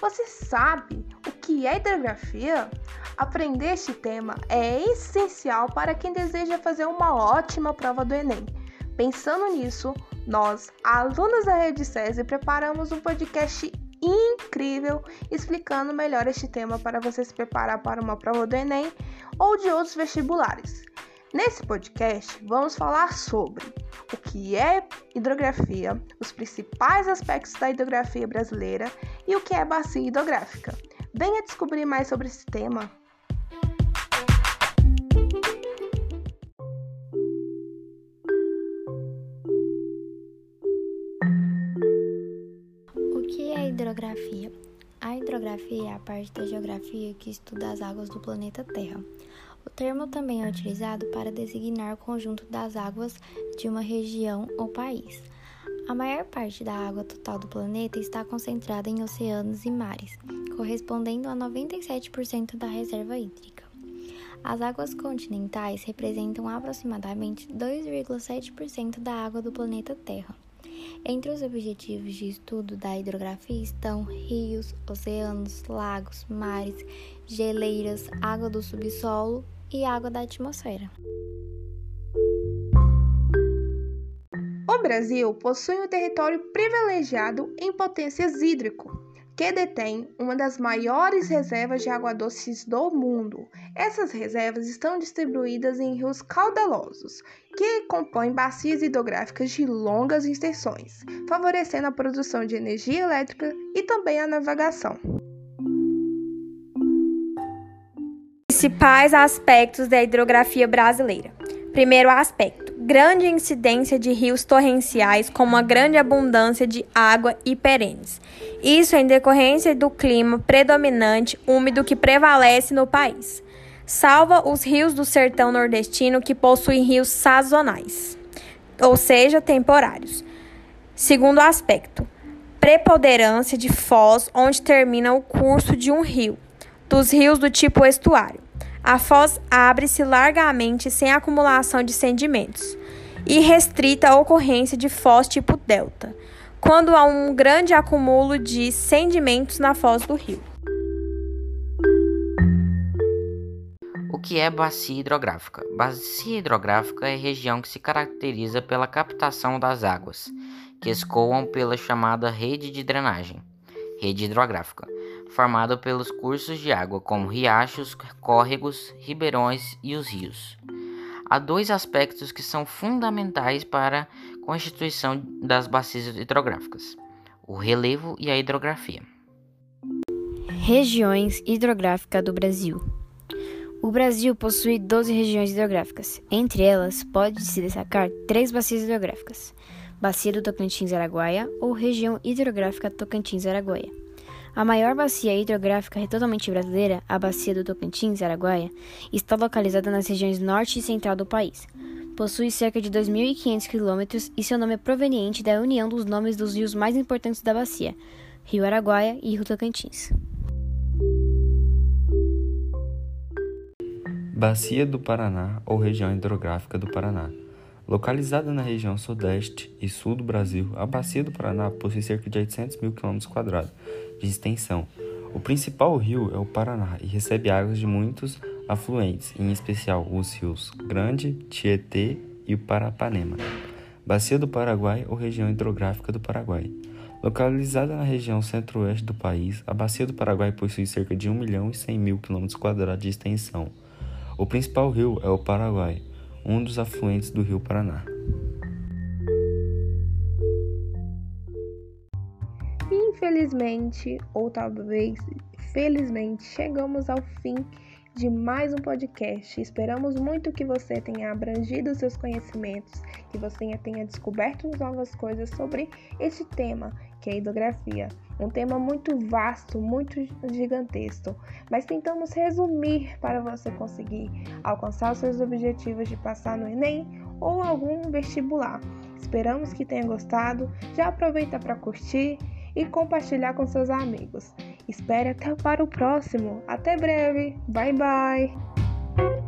Você sabe o que é hidrografia? Aprender este tema é essencial para quem deseja fazer uma ótima prova do Enem. Pensando nisso, nós, alunos da Rede SESI, preparamos um podcast incrível explicando melhor este tema para você se preparar para uma prova do Enem ou de outros vestibulares. Nesse podcast, vamos falar sobre o que é hidrografia, os principais aspectos da hidrografia brasileira e o que é bacia hidrográfica. Venha descobrir mais sobre esse tema. O que é hidrografia? A hidrografia é a parte da geografia que estuda as águas do planeta Terra. O termo também é utilizado para designar o conjunto das águas de uma região ou país. A maior parte da água total do planeta está concentrada em oceanos e mares, correspondendo a 97% da reserva hídrica. As águas continentais representam aproximadamente 2,7% da água do planeta Terra. Entre os objetivos de estudo da hidrografia estão rios, oceanos, lagos, mares, geleiras, água do subsolo e água da atmosfera. O Brasil possui um território privilegiado em potências hídrico, que detém uma das maiores reservas de água doce do mundo. Essas reservas estão distribuídas em rios caudalosos, que compõem bacias hidrográficas de longas extensões, favorecendo a produção de energia elétrica e também a navegação. Principais aspectos da hidrografia brasileira. Primeiro aspecto: grande incidência de rios torrenciais com uma grande abundância de água e perenes. Isso em decorrência do clima predominante úmido que prevalece no país. Salva os rios do sertão nordestino que possuem rios sazonais, ou seja, temporários. Segundo aspecto: preponderância de foz onde termina o curso de um rio, dos rios do tipo estuário. A foz abre-se largamente sem acumulação de sedimentos e restrita a ocorrência de foz tipo delta, quando há um grande acúmulo de sedimentos na foz do rio. O que é bacia hidrográfica? Bacia hidrográfica é região que se caracteriza pela captação das águas, que escoam pela chamada rede de drenagem, rede hidrográfica formado pelos cursos de água, como riachos, córregos, ribeirões e os rios. Há dois aspectos que são fundamentais para a constituição das bacias hidrográficas: o relevo e a hidrografia. Regiões hidrográficas do Brasil. O Brasil possui 12 regiões hidrográficas. Entre elas, pode-se destacar três bacias hidrográficas: Bacia do Tocantins-Araguaia ou Região Hidrográfica Tocantins-Araguaia. A maior bacia hidrográfica totalmente brasileira, a Bacia do Tocantins, Araguaia, está localizada nas regiões norte e central do país. Possui cerca de 2.500 quilômetros e seu nome é proveniente da união dos nomes dos rios mais importantes da bacia, Rio Araguaia e Rio Tocantins. Bacia do Paraná ou região hidrográfica do Paraná. Localizada na região sudeste e sul do Brasil, a Bacia do Paraná possui cerca de 800 mil km de extensão. O principal rio é o Paraná e recebe águas de muitos afluentes, em especial os rios Grande, Tietê e o Parapanema. Bacia do Paraguai ou região hidrográfica do Paraguai. Localizada na região centro-oeste do país, a Bacia do Paraguai possui cerca de 1 milhão e 100 mil quadrados de extensão. O principal rio é o Paraguai, um dos afluentes do rio Paraná. Infelizmente, ou talvez felizmente, chegamos ao fim de mais um podcast. Esperamos muito que você tenha abrangido seus conhecimentos, que você tenha descoberto novas coisas sobre este tema, que é a hidrografia. Um tema muito vasto, muito gigantesco, mas tentamos resumir para você conseguir alcançar os seus objetivos de passar no Enem ou algum vestibular. Esperamos que tenha gostado. Já aproveita para curtir e compartilhar com seus amigos. Espere até para o próximo. Até breve. Bye bye.